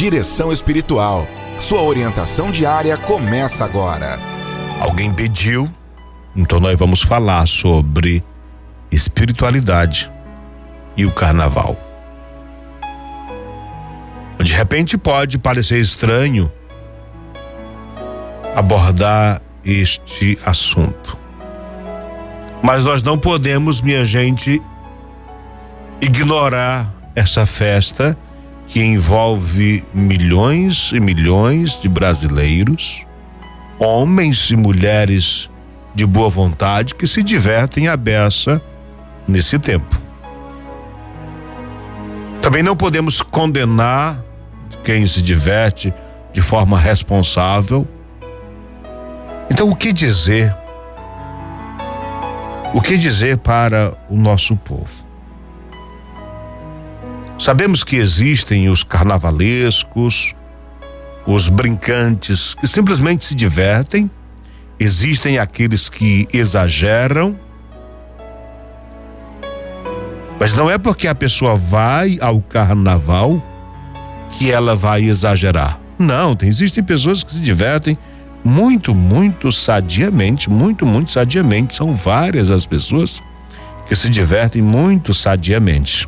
Direção Espiritual. Sua orientação diária começa agora. Alguém pediu, então nós vamos falar sobre espiritualidade e o carnaval. De repente pode parecer estranho abordar este assunto. Mas nós não podemos, minha gente, ignorar essa festa que envolve milhões e milhões de brasileiros, homens e mulheres de boa vontade que se divertem à beça nesse tempo. Também não podemos condenar quem se diverte de forma responsável. Então, o que dizer o que dizer para o nosso povo? Sabemos que existem os carnavalescos, os brincantes que simplesmente se divertem, existem aqueles que exageram, mas não é porque a pessoa vai ao carnaval que ela vai exagerar. Não, tem, existem pessoas que se divertem muito, muito sadiamente, muito, muito sadiamente. São várias as pessoas que se divertem muito sadiamente.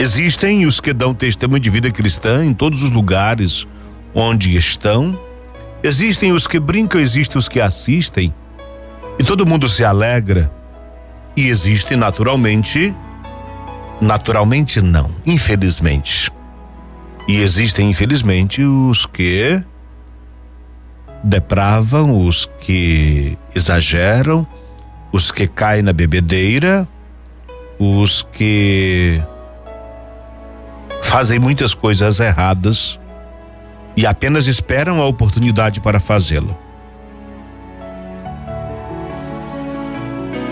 Existem os que dão testemunho de vida cristã em todos os lugares onde estão. Existem os que brincam, existem os que assistem. E todo mundo se alegra. E existem naturalmente, naturalmente não, infelizmente. E existem infelizmente os que depravam, os que exageram, os que caem na bebedeira, os que fazem muitas coisas erradas e apenas esperam a oportunidade para fazê-lo.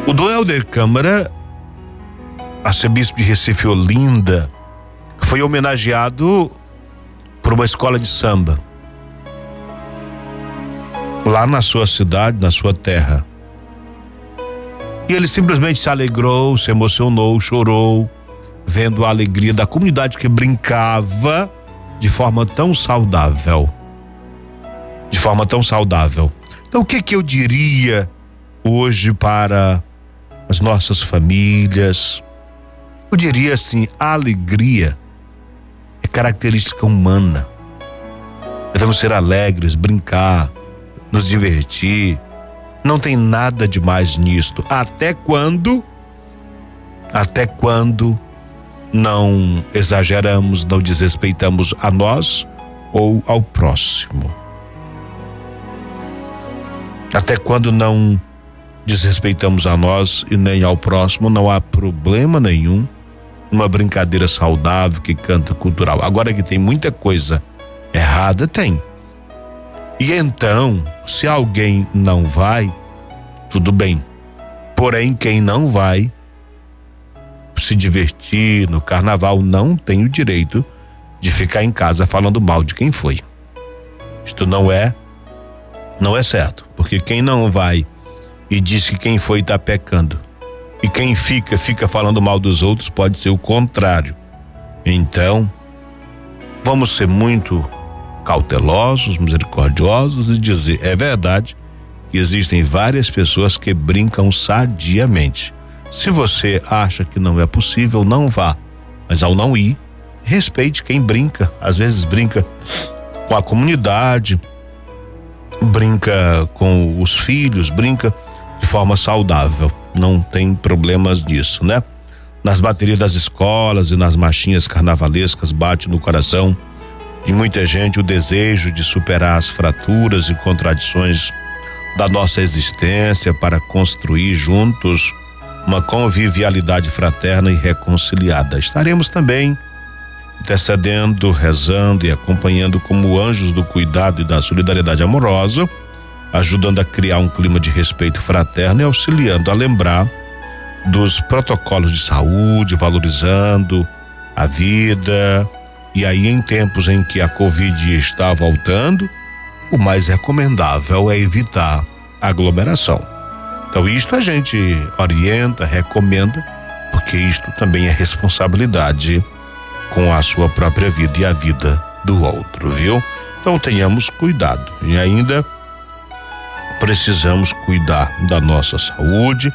O Dom Helder Câmara, arcebispo de Recife Olinda, foi homenageado por uma escola de samba lá na sua cidade, na sua terra. E ele simplesmente se alegrou, se emocionou, chorou, vendo a alegria da comunidade que brincava de forma tão saudável. De forma tão saudável. Então, o que que eu diria hoje para as nossas famílias? Eu diria assim: a alegria é característica humana. Devemos ser alegres, brincar, nos divertir. Não tem nada de mais nisto. Até quando? Até quando não exageramos, não desrespeitamos a nós ou ao próximo? Até quando não desrespeitamos a nós e nem ao próximo, não há problema nenhum uma brincadeira saudável que canta cultural. Agora que tem muita coisa errada, tem. E então, se alguém não vai, tudo bem. Porém, quem não vai se divertir no carnaval não tem o direito de ficar em casa falando mal de quem foi. Isto não é não é certo, porque quem não vai e diz que quem foi está pecando e quem fica fica falando mal dos outros pode ser o contrário. Então, vamos ser muito cautelosos, misericordiosos e dizer: é verdade que existem várias pessoas que brincam sadiamente. Se você acha que não é possível, não vá. Mas ao não ir, respeite quem brinca. Às vezes brinca com a comunidade, brinca com os filhos, brinca de forma saudável. Não tem problemas nisso, né? Nas baterias das escolas e nas marchinhas carnavalescas bate no coração em muita gente o desejo de superar as fraturas e contradições da nossa existência para construir juntos uma convivialidade fraterna e reconciliada. Estaremos também intercedendo, rezando e acompanhando como anjos do cuidado e da solidariedade amorosa, ajudando a criar um clima de respeito fraterno e auxiliando a lembrar dos protocolos de saúde, valorizando a vida, e aí, em tempos em que a Covid está voltando, o mais recomendável é evitar aglomeração. Então, isto a gente orienta, recomenda, porque isto também é responsabilidade com a sua própria vida e a vida do outro, viu? Então tenhamos cuidado e ainda precisamos cuidar da nossa saúde,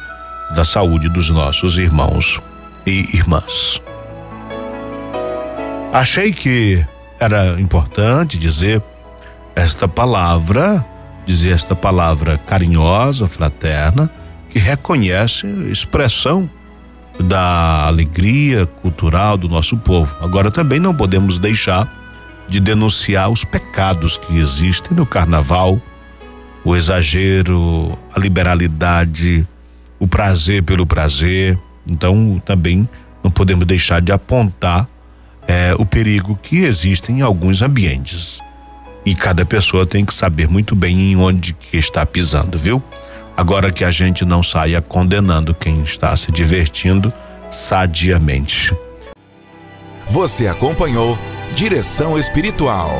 da saúde dos nossos irmãos e irmãs. Achei que era importante dizer esta palavra, dizer esta palavra carinhosa, fraterna, que reconhece expressão da alegria cultural do nosso povo. Agora também não podemos deixar de denunciar os pecados que existem no carnaval, o exagero, a liberalidade, o prazer pelo prazer. Então também não podemos deixar de apontar é, o perigo que existe em alguns ambientes. E cada pessoa tem que saber muito bem em onde que está pisando, viu? Agora que a gente não saia condenando quem está se divertindo sadiamente. Você acompanhou Direção Espiritual.